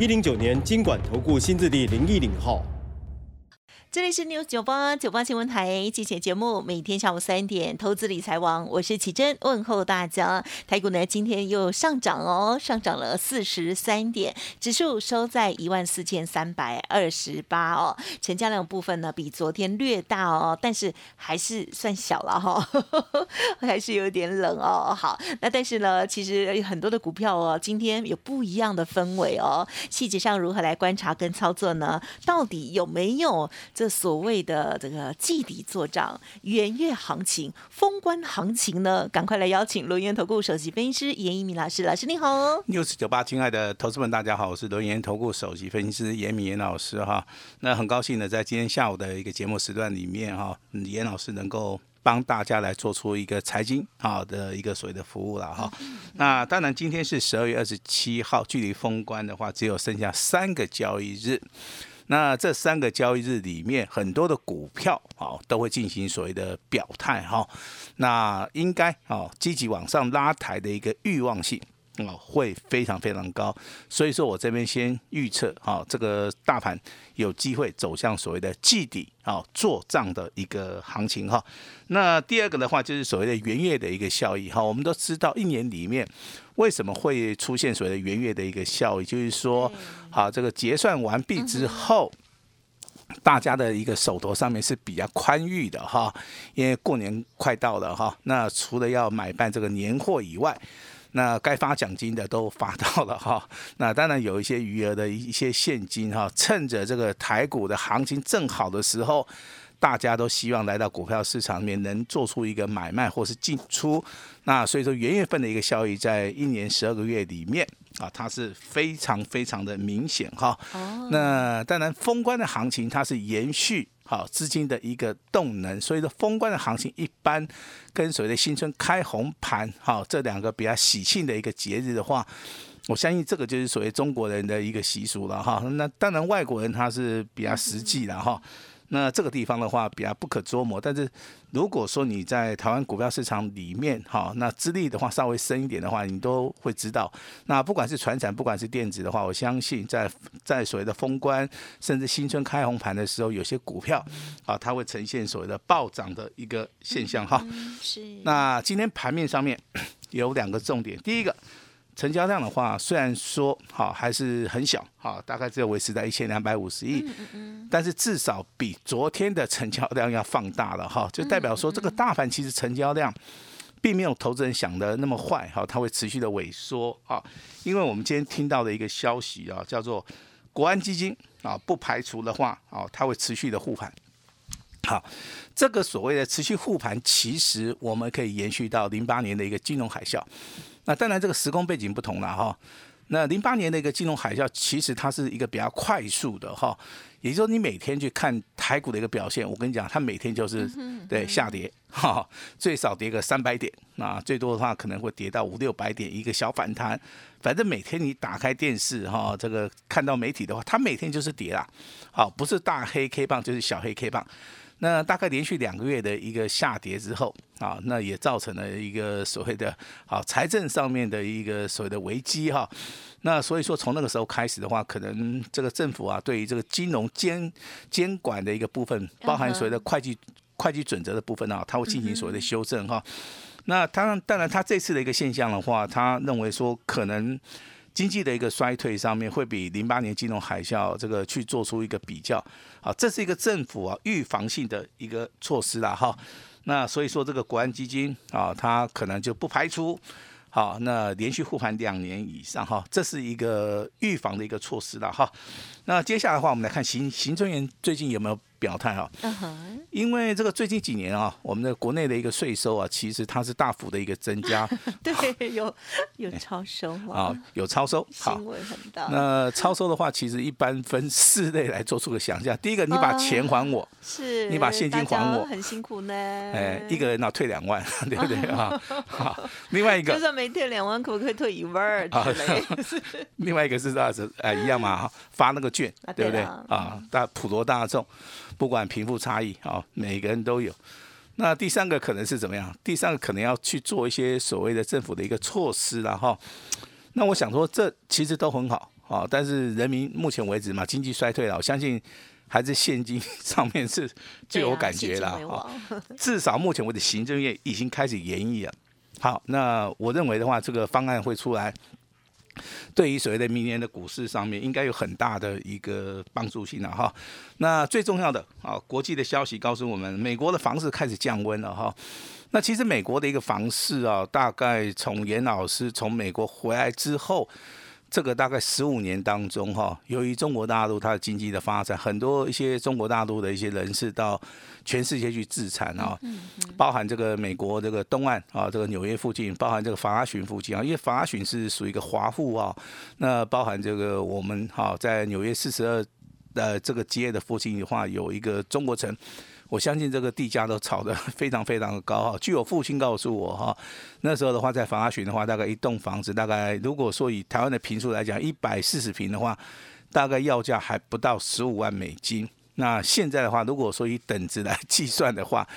一零九年经管投顾新字第零一零号。这里是 News 九八九八新闻台，今天节目每天下午三点，投资理财王，我是启珍，问候大家。台股呢今天又上涨哦，上涨了四十三点，指数收在一万四千三百二十八哦。成交量部分呢比昨天略大哦，但是还是算小了哈，还是有点冷哦。好，那但是呢，其实很多的股票哦，今天有不一样的氛围哦。细节上如何来观察跟操作呢？到底有没有？这所谓的这个季底做账、元月行情、封关行情呢？赶快来邀请轮源投顾首席分析师严一鸣老师，老师你好。news 九八，亲爱的投资们，大家好，我是轮源投顾首席分析师严敏严老师哈。那很高兴呢，在今天下午的一个节目时段里面哈，严老师能够帮大家来做出一个财经好的一个所谓的服务了哈。那当然，今天是十二月二十七号，距离封关的话，只有剩下三个交易日。那这三个交易日里面，很多的股票啊都会进行所谓的表态哈，那应该啊积极往上拉抬的一个欲望性啊会非常非常高，所以说我这边先预测啊这个大盘有机会走向所谓的季底啊做账的一个行情哈。那第二个的话就是所谓的元月的一个效益哈，我们都知道一年里面。为什么会出现所谓的元月的一个效益？就是说，好，这个结算完毕之后，大家的一个手头上面是比较宽裕的哈，因为过年快到了哈。那除了要买办这个年货以外，那该发奖金的都发到了哈。那当然有一些余额的一些现金哈，趁着这个台股的行情正好的时候。大家都希望来到股票市场里面能做出一个买卖或是进出，那所以说元月份的一个效益在一年十二个月里面啊，它是非常非常的明显哈。哦。那当然封关的行情它是延续好资金的一个动能，所以说封关的行情一般跟所谓的新春开红盘好这两个比较喜庆的一个节日的话，我相信这个就是所谓中国人的一个习俗了哈。那当然外国人他是比较实际的哈。那这个地方的话比较不可捉摸，但是如果说你在台湾股票市场里面，哈，那资历的话稍微深一点的话，你都会知道。那不管是船产，不管是电子的话，我相信在 在所谓的封关，甚至新春开红盘的时候，有些股票啊，它会呈现所谓的暴涨的一个现象，哈。是。那今天盘面上面 有两个重点，第一个。成交量的话，虽然说好还是很小，好大概只有维持在一千两百五十亿，但是至少比昨天的成交量要放大了哈，就代表说这个大盘其实成交量并没有投资人想的那么坏哈，它会持续的萎缩啊，因为我们今天听到的一个消息啊，叫做国安基金啊，不排除的话啊，它会持续的护盘。好，这个所谓的持续护盘，其实我们可以延续到零八年的一个金融海啸。那当然，这个时空背景不同了哈。那零八年的一个金融海啸，其实它是一个比较快速的哈。也就是说，你每天去看台股的一个表现，我跟你讲，它每天就是对下跌哈，最少跌个三百点，啊最多的话可能会跌到五六百点一个小反弹。反正每天你打开电视哈，这个看到媒体的话，它每天就是跌啦。好，不是大黑 K 棒就是小黑 K 棒。那大概连续两个月的一个下跌之后啊，那也造成了一个所谓的好财政上面的一个所谓的危机哈。那所以说从那个时候开始的话，可能这个政府啊对于这个金融监监管的一个部分，包含所谓的会计会计准则的部分啊，它会进行所谓的修正哈。那当当然他这次的一个现象的话，他认为说可能。经济的一个衰退上面会比零八年金融海啸这个去做出一个比较，好，这是一个政府啊预防性的一个措施啦哈。那所以说这个国安基金啊，它可能就不排除，好，那连续护盘两年以上哈，这是一个预防的一个措施了哈。那接下来的话，我们来看行行政院最近有没有表态啊，因为这个最近几年啊，我们的国内的一个税收啊，其实它是大幅的一个增加 对，有有超收啊吗？，有超收。好那超收的话，其实一般分四类来做出个想象。第一个，你把钱还我，是你把现金还我很辛苦呢。哎，一个人呢退两万，对不对 啊？好，另外一个，就算没退两万，可不可以退一万儿之类？另外一个是啥子？哎，一样嘛，哈发那个券啊，对不对啊？大普罗大众，不管贫富差异啊，每个人都有。那第三个可能是怎么样？第三个可能要去做一些所谓的政府的一个措施了哈。那我想说，这其实都很好啊，但是人民目前为止嘛，经济衰退了，我相信还是现金上面是最有感觉了哈啊 至少目前为止，行政院已经开始研议了。好，那我认为的话，这个方案会出来，对于所谓的明年的股市上面，应该有很大的一个帮助性了哈。那最重要的啊，国际的消息告诉我们，美国的房市开始降温了哈。那其实美国的一个房市啊，大概从严老师从美国回来之后。这个大概十五年当中，哈，由于中国大陆它的经济的发展，很多一些中国大陆的一些人士到全世界去自产啊，包含这个美国这个东岸啊，这个纽约附近，包含这个法拉逊附近啊，因为法拉逊是属于一个华埠啊，那包含这个我们哈在纽约四十二呃这个街的附近的话，有一个中国城。我相信这个地价都炒得 非常非常的高哈。据我父亲告诉我哈，那时候的话在房阿群的话，大概一栋房子大概如果说以台湾的平数来讲，一百四十平的话，大概要价还不到十五万美金。那现在的话，如果说以等值来 计算的话，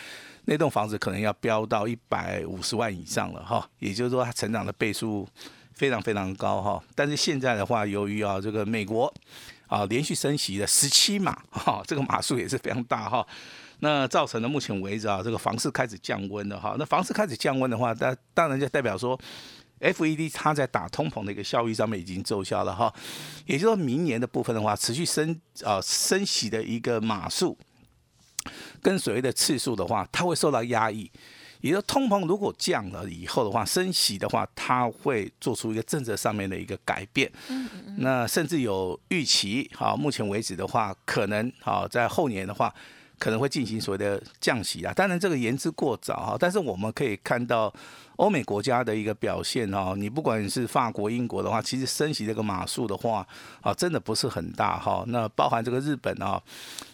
那栋房子可能要飙到一百五十万以上了哈。也就是说，它成长的倍数非常非常高哈。但是现在的话，由于啊这个美国啊连续升息了十七码哈，这个码数也是非常大哈。那造成了目前为止啊，这个房市开始降温了哈。那房市开始降温的话，当当然就代表说，FED 它在打通膨的一个效益上面已经奏效了哈。也就是说明年的部分的话，持续升啊升息的一个码数跟所谓的次数的话，它会受到压抑。也就是通膨如果降了以后的话，升息的话，它会做出一个政策上面的一个改变。那甚至有预期，好，目前为止的话，可能好在后年的话。可能会进行所谓的降息啊，当然这个言之过早哈，但是我们可以看到欧美国家的一个表现哈，你不管是法国、英国的话，其实升息这个码数的话啊，真的不是很大哈。那包含这个日本啊，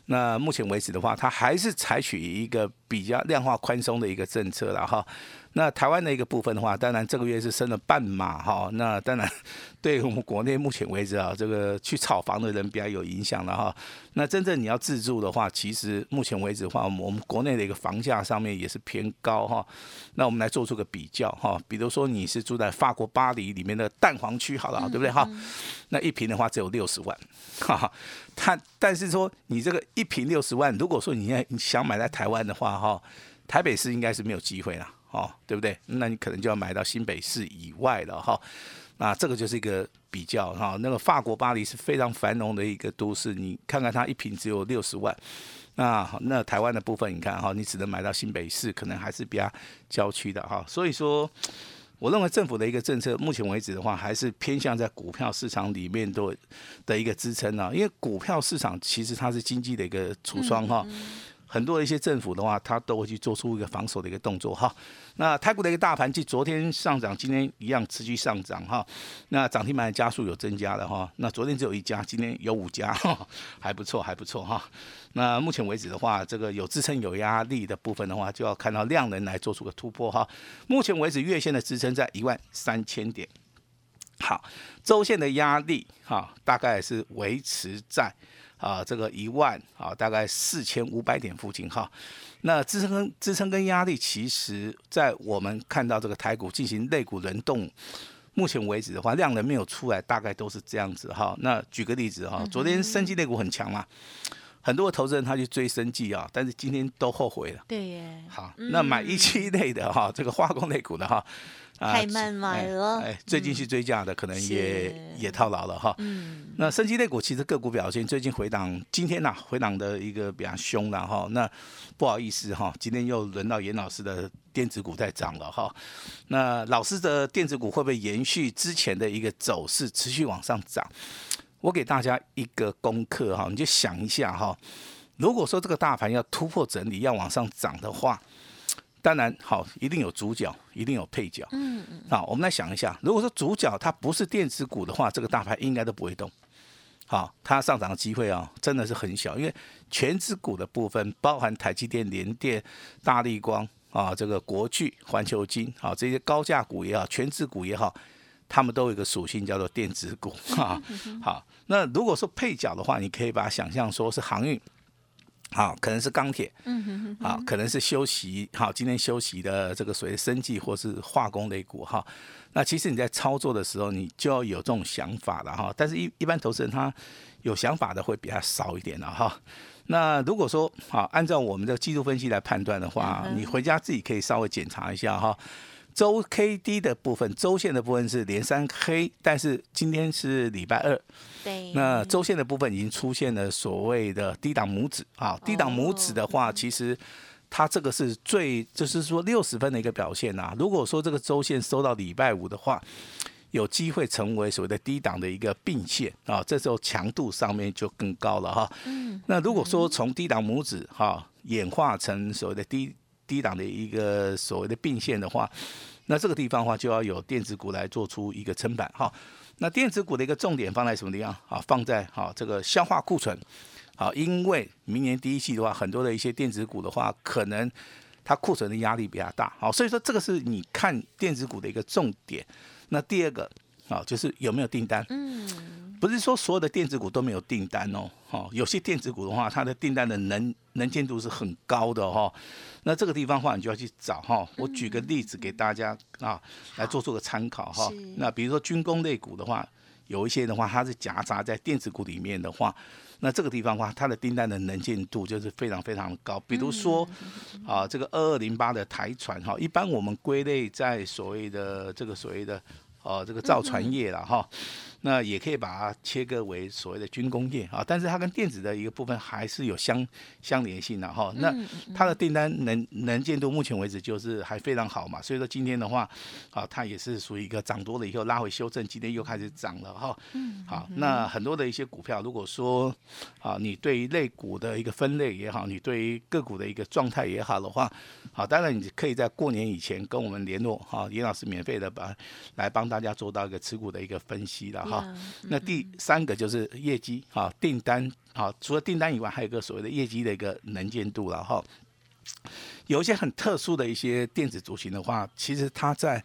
那目前为止的话，它还是采取一个比较量化宽松的一个政策了哈。那台湾的一个部分的话，当然这个月是升了半码哈。那当然，对我们国内目前为止啊，这个去炒房的人比较有影响了哈。那真正你要自住的话，其实目前为止的话，我们国内的一个房价上面也是偏高哈。那我们来做出个比较哈，比如说你是住在法国巴黎里面的蛋黄区，好了，对不对哈？那一平的话只有六十万，哈哈。它但是说你这个一平六十万，如果说你要你想买在台湾的话哈，台北市应该是没有机会啦。哦，对不对？那你可能就要买到新北市以外了哈。那这个就是一个比较哈。那个法国巴黎是非常繁荣的一个都市，你看看它一平只有六十万。那那台湾的部分，你看哈，你只能买到新北市，可能还是比较郊区的哈。所以说，我认为政府的一个政策，目前为止的话，还是偏向在股票市场里面的的一个支撑啊。因为股票市场其实它是经济的一个橱窗哈。很多的一些政府的话，它都会去做出一个防守的一个动作哈。那泰国的一个大盘，即昨天上涨，今天一样持续上涨哈。那涨停板的加速有增加了哈。那昨天只有一家，今天有五家，还不错，还不错哈。那目前为止的话，这个有支撑有压力的部分的话，就要看到量能来做出个突破哈。目前为止，月线的支撑在一万三千点。好，周线的压力哈，大概是维持在。啊，这个一万啊，大概四千五百点附近哈。那支撑跟支撑跟压力，其实在我们看到这个台股进行肋骨轮动，目前为止的话，量能没有出来，大概都是这样子哈。那举个例子哈，昨天生技类股很强嘛，很多投资人他去追生技啊，但是今天都后悔了。对耶。好，那买一期类的哈，这个化工类股的哈。太慢买了，哎，最近去追价的可能也也套牢了哈。嗯，那升级类股其实个股表现最近回档，今天呐回档的一个比较凶了哈。那不好意思哈，今天又轮到严老师的电子股在涨了哈。那老师的电子股会不会延续之前的一个走势，持续往上涨？我给大家一个功课哈，你就想一下哈，如果说这个大盘要突破整理，要往上涨的话，当然好，一定有主角，一定有配角。嗯嗯。好，我们来想一下，如果说主角它不是电子股的话，这个大盘应该都不会动。好，它上涨的机会啊，真的是很小，因为全指股的部分包含台积电、联电、大力光啊，这个国巨、环球金啊，这些高价股也好，全指股也好，他们都有一个属性叫做电子股 啊。好，那如果说配角的话，你可以把它想象说是航运。好，可能是钢铁，嗯哼哼，好，可能是休息，好，今天休息的这个所谓生计或是化工类股，哈，那其实你在操作的时候，你就要有这种想法了，哈，但是一一般投资人他有想法的会比较少一点了，哈，那如果说好，按照我们的技术分析来判断的话，你回家自己可以稍微检查一下，哈。周 K D 的部分，周线的部分是连三黑，但是今天是礼拜二，对，那周线的部分已经出现了所谓的低档拇指啊，低档拇指的话，其实它这个是最，就是说六十分的一个表现呐。如果说这个周线收到礼拜五的话，有机会成为所谓的低档的一个并线啊，这时候强度上面就更高了哈。嗯，那如果说从低档拇指哈演化成所谓的低。低档的一个所谓的并线的话，那这个地方的话就要有电子股来做出一个撑板哈。那电子股的一个重点放在什么地方啊？放在哈这个消化库存，好，因为明年第一季的话，很多的一些电子股的话，可能它库存的压力比较大，好，所以说这个是你看电子股的一个重点。那第二个啊，就是有没有订单？嗯。不是说所有的电子股都没有订单哦，哈，有些电子股的话，它的订单的能能见度是很高的哈。那这个地方的话，你就要去找哈。我举个例子给大家啊，来做做个参考哈。那比如说军工类股的话，有一些的话，它是夹杂在电子股里面的话，那这个地方的话，它的订单的能见度就是非常非常的高。比如说啊，这个二二零八的台船哈，一般我们归类在所谓的这个所谓的哦这个造船业了哈。那也可以把它切割为所谓的军工业啊，但是它跟电子的一个部分还是有相相连性的哈。那它的订单能能见度目前为止就是还非常好嘛，所以说今天的话，啊，它也是属于一个涨多了以后拉回修正，今天又开始涨了哈。好，那很多的一些股票，如果说啊，你对于类股的一个分类也好，你对于个股的一个状态也好的话，好，当然你可以在过年以前跟我们联络哈，严老师免费的把来帮大家做到一个持股的一个分析的。哈，那第三个就是业绩哈，订单哈，除了订单以外，还有一个所谓的业绩的一个能见度了哈。有一些很特殊的一些电子族群的话，其实它在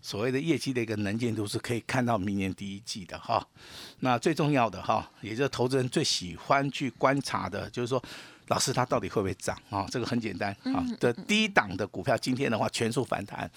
所谓的业绩的一个能见度是可以看到明年第一季的哈。那最重要的哈，也就是投资人最喜欢去观察的，就是说。老师，它到底会不会涨啊？这个很简单啊。的低档的股票，今天的话全数反弹。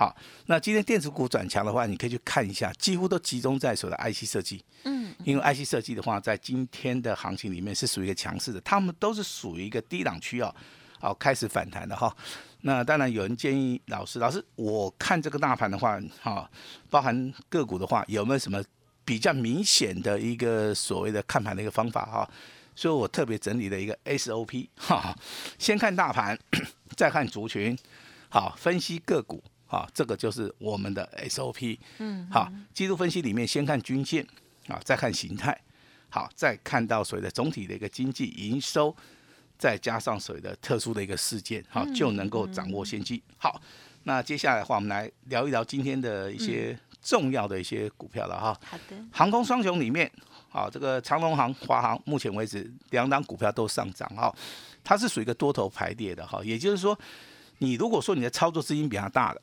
好，那今天电子股转强的话，你可以去看一下，几乎都集中在所谓的 IC 设计。嗯。因为 IC 设计的话，在今天的行情里面是属于一个强势的，他们都是属于一个低档区哦，好开始反弹的哈。那当然有人建议老师，老师我看这个大盘的话，哈，包含个股的话，有没有什么比较明显的一个所谓的看盘的一个方法哈？所以我特别整理了一个 SOP，哈，先看大盘，再看族群，好，分析个股，好，这个就是我们的 SOP，嗯，好，技术分析里面先看均线，啊，再看形态，好，再看到所谓的总体的一个经济营收，再加上所谓的特殊的一个事件，好，就能够掌握先机。好，那接下来的话，我们来聊一聊今天的一些重要的一些股票了哈。好的，航空双雄里面。好，这个长龙航、华航，目前为止两档股票都上涨哈，它是属于一个多头排列的哈，也就是说，你如果说你的操作资金比较大的，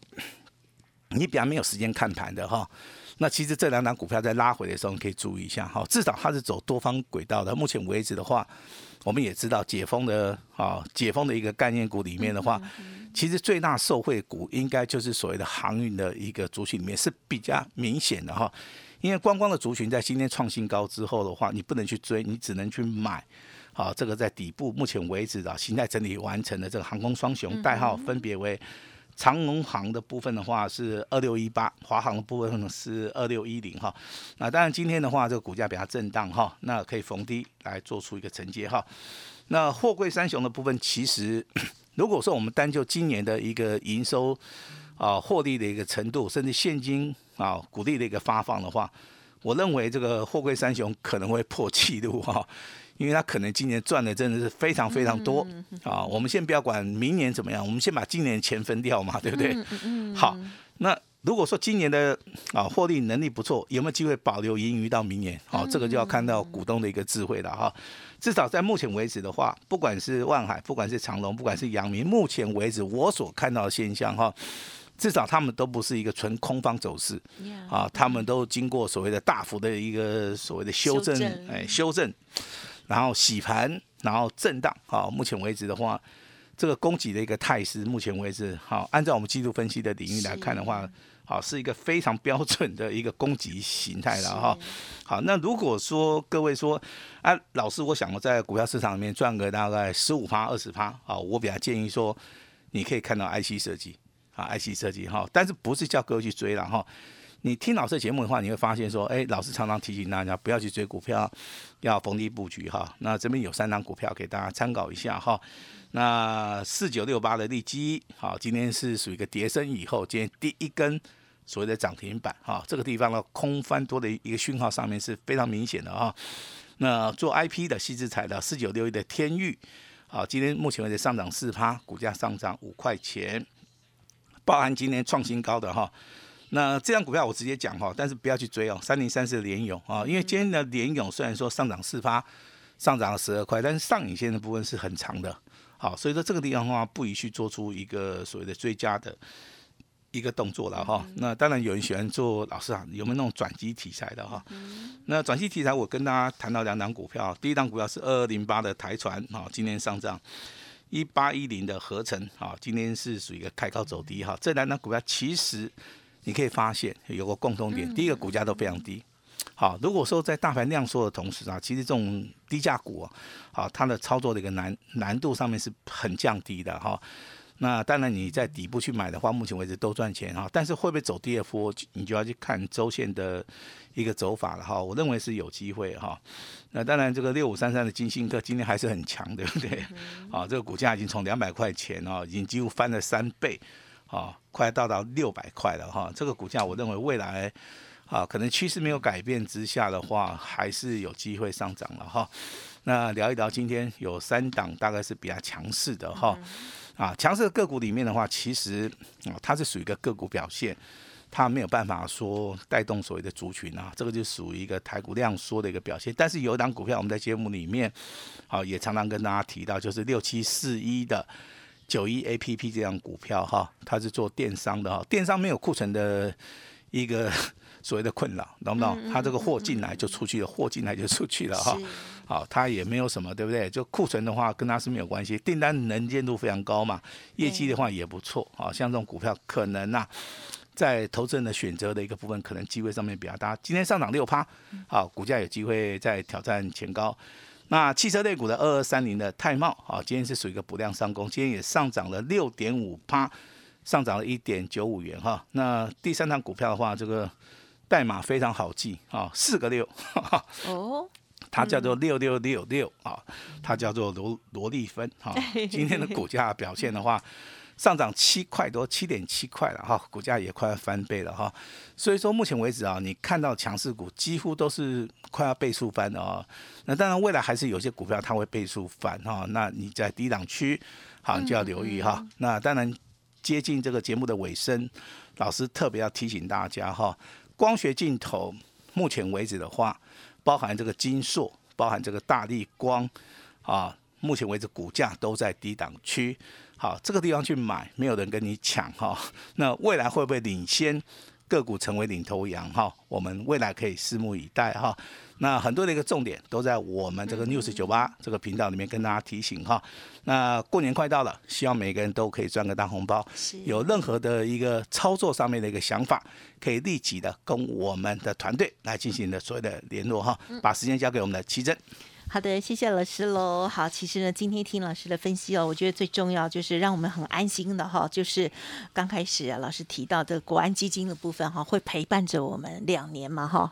你比较没有时间看盘的哈，那其实这两档股票在拉回的时候，你可以注意一下哈，至少它是走多方轨道的。目前为止的话，我们也知道解封的啊，解封的一个概念股里面的话，其实最大受惠股应该就是所谓的航运的一个族群里面是比较明显的哈。因为观光的族群在今天创新高之后的话，你不能去追，你只能去买。好，这个在底部目前为止啊，形态整理完成的这个航空双雄，代号分别为长龙航的部分的话是二六一八，华航的部分是二六一零哈。那当然今天的话，这个股价比较震荡哈，那可以逢低来做出一个承接哈。那货柜三雄的部分，其实如果说我们单就今年的一个营收啊获利的一个程度，甚至现金。啊，股利的一个发放的话，我认为这个货柜三雄可能会破纪录哈，因为他可能今年赚的真的是非常非常多啊。我们先不要管明年怎么样，我们先把今年钱分掉嘛，对不对？好，那如果说今年的啊获利能力不错，有没有机会保留盈余到明年？好，这个就要看到股东的一个智慧了哈。至少在目前为止的话，不管是万海，不管是长隆，不管是阳明，目前为止我所看到的现象哈。至少他们都不是一个纯空方走势，啊，他们都经过所谓的大幅的一个所谓的修正，哎，修正，然后洗盘，然后震荡，好，目前为止的话，这个供给的一个态势，目前为止，好，按照我们技术分析的领域来看的话，好，是一个非常标准的一个供给形态了哈。好，那如果说各位说，啊，老师，我想在股票市场里面赚个大概十五趴、二十趴，啊，我比较建议说，你可以看到 IC 设计。啊，IC 设计哈，但是不是叫各位去追了哈？你听老师的节目的话，你会发现说，哎，老师常常提醒大家不要去追股票，要逢低布局哈。那这边有三张股票给大家参考一下哈。那四九六八的利基，好，今天是属于一个跌升以后，今天第一根所谓的涨停板哈，这个地方呢空翻多的一个讯号上面是非常明显的哈。那做 IP 的细制材的四九六一的天域，好，今天目前为止上涨四趴，股价上涨五块钱。包含今天创新高的哈，那这张股票我直接讲哈，但是不要去追哦。三零三四的联勇啊，因为今天的联勇虽然说上涨四发，上涨了十二块，但是上影线的部分是很长的，好，所以说这个地方的话不宜去做出一个所谓的追加的一个动作了哈。那当然有人喜欢做老师啊，有没有那种转机题材的哈？那转机题材我跟大家谈到两档股票，第一档股票是二二零八的台船啊，今天上涨。一八一零的合成，啊，今天是属于一个开高走低哈。这两张股票其实你可以发现有个共同点，第一个股价都非常低。好，如果说在大盘量缩的同时啊，其实这种低价股啊，好，它的操作的一个难难度上面是很降低的哈。那当然你在底部去买的话，目前为止都赚钱哈。但是会不会走第二波，你就要去看周线的一个走法了哈。我认为是有机会哈。那当然这个六五三三的金星科今天还是很强，对不对？啊，这个股价已经从两百块钱哦，已经几乎翻了三倍，啊，快到达六百块了哈。这个股价我认为未来啊，可能趋势没有改变之下的话，还是有机会上涨了哈。那聊一聊今天有三档大概是比较强势的哈。啊，强势的个股里面的话，其实啊，它是属于一个个股表现，它没有办法说带动所谓的族群啊，这个就属于一个台股量缩的一个表现。但是有一档股票，我们在节目里面，好也常常跟大家提到，就是六七四一的九一 A P P 这样股票哈，它是做电商的哈，电商没有库存的一个。所谓的困扰，懂不懂？它这个货进来就出去了，货进来就出去了哈。好，它也没有什么，对不对？就库存的话，跟它是没有关系。订单能见度非常高嘛，业绩的话也不错。啊，像这种股票可能呐，在投资人的选择的一个部分，可能机会上面比较大。今天上涨六趴，好，股价有机会再挑战前高。那汽车类股的二二三零的泰茂，啊，今天是属于一个补量上攻，今天也上涨了六点五趴，上涨了一点九五元哈。那第三档股票的话，这个。代码非常好记啊，四个六哦，它叫做六六六六啊，它叫做罗罗利芬哈。今天的股价表现的话，上涨七块多，七点七块了哈，股价也快要翻倍了哈。所以说目前为止啊，你看到强势股几乎都是快要倍数翻的啊。那当然未来还是有些股票它会倍数翻哈，那你在低档区好就要留意哈。那当然接近这个节目的尾声，老师特别要提醒大家哈。光学镜头，目前为止的话，包含这个金硕，包含这个大力光，啊，目前为止股价都在低档区，好，这个地方去买，没有人跟你抢哈，那未来会不会领先？个股成为领头羊哈，我们未来可以拭目以待哈。那很多的一个重点都在我们这个 news 九八这个频道里面跟大家提醒哈。那过年快到了，希望每个人都可以赚个大红包。有任何的一个操作上面的一个想法，可以立即的跟我们的团队来进行的所有的联络哈。把时间交给我们的奇珍。好的，谢谢老师喽。好，其实呢，今天听老师的分析哦，我觉得最重要就是让我们很安心的哈，就是刚开始啊，老师提到的国安基金的部分哈，会陪伴着我们两年嘛哈，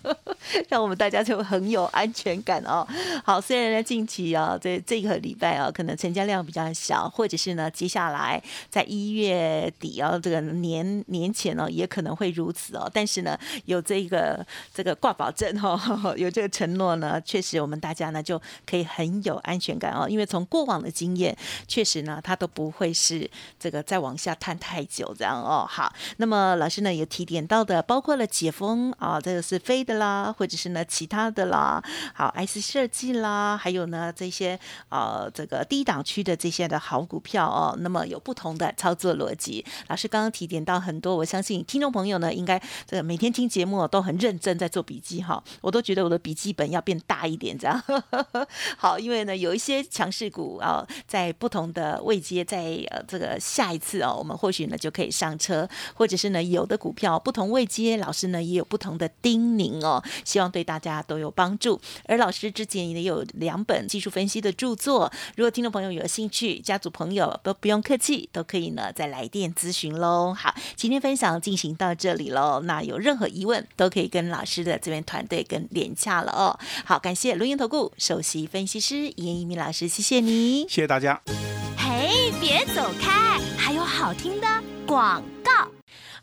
让我们大家就很有安全感哦。好，虽然呢近期啊，这这个礼拜啊，可能成交量比较小，或者是呢接下来在一月底啊，这个年年前呢，也可能会如此哦。但是呢，有这个这个挂保证哈，有这个承诺呢，确实我们。大家呢就可以很有安全感哦，因为从过往的经验，确实呢，它都不会是这个再往下探太久这样哦。好，那么老师呢也提点到的，包括了解封啊，这个是飞的啦，或者是呢其他的啦，好，IC 设计啦，还有呢这些呃这个低档区的这些的好股票哦，那么有不同的操作逻辑。老师刚刚提点到很多，我相信听众朋友呢应该这个每天听节目都很认真在做笔记哈，我都觉得我的笔记本要变大一点这样。好，因为呢，有一些强势股啊，在不同的位阶，在呃这个下一次哦，我们或许呢就可以上车，或者是呢有的股票不同位阶，老师呢也有不同的叮咛哦，希望对大家都有帮助。而老师之前也有两本技术分析的著作，如果听众朋友有兴趣，家族朋友都不用客气，都可以呢再来电咨询喽。好，今天分享进行到这里喽，那有任何疑问都可以跟老师的这边团队跟连洽了哦。好，感谢录音。投顾首席分析师严一鸣老师，谢谢你，谢谢大家。嘿，别走开，还有好听的广告。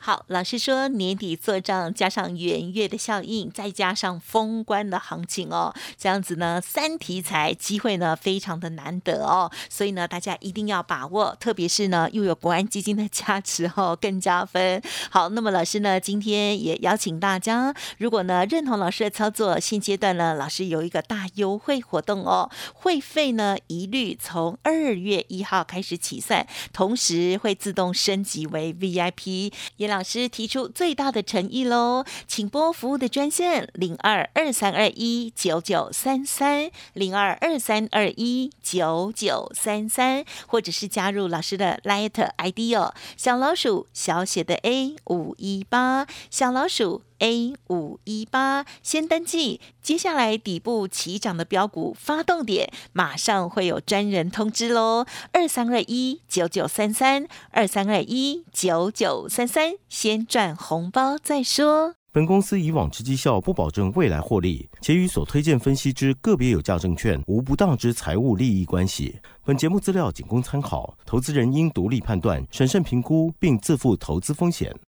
好，老师说年底做账，加上元月的效应，再加上封关的行情哦，这样子呢，三题材机会呢非常的难得哦，所以呢，大家一定要把握，特别是呢又有国安基金的加持哦，更加分。好，那么老师呢今天也邀请大家，如果呢认同老师的操作，现阶段呢老师有一个大优惠活动哦，会费呢一律从二月一号开始起算，同时会自动升级为 VIP 也。老师提出最大的诚意喽，请拨服务的专线零二二三二一九九三三零二二三二一九九三三，或者是加入老师的 Light ID 哦，小老鼠小写的 A 五一八，小老鼠。A 五一八先登记，接下来底部起涨的标股发动点，马上会有专人通知喽。二三二一九九三三，二三二一九九三三，先赚红包再说。本公司以往之绩效不保证未来获利，且与所推荐分析之个别有价证券无不当之财务利益关系。本节目资料仅供参考，投资人应独立判断、审慎评估，并自负投资风险。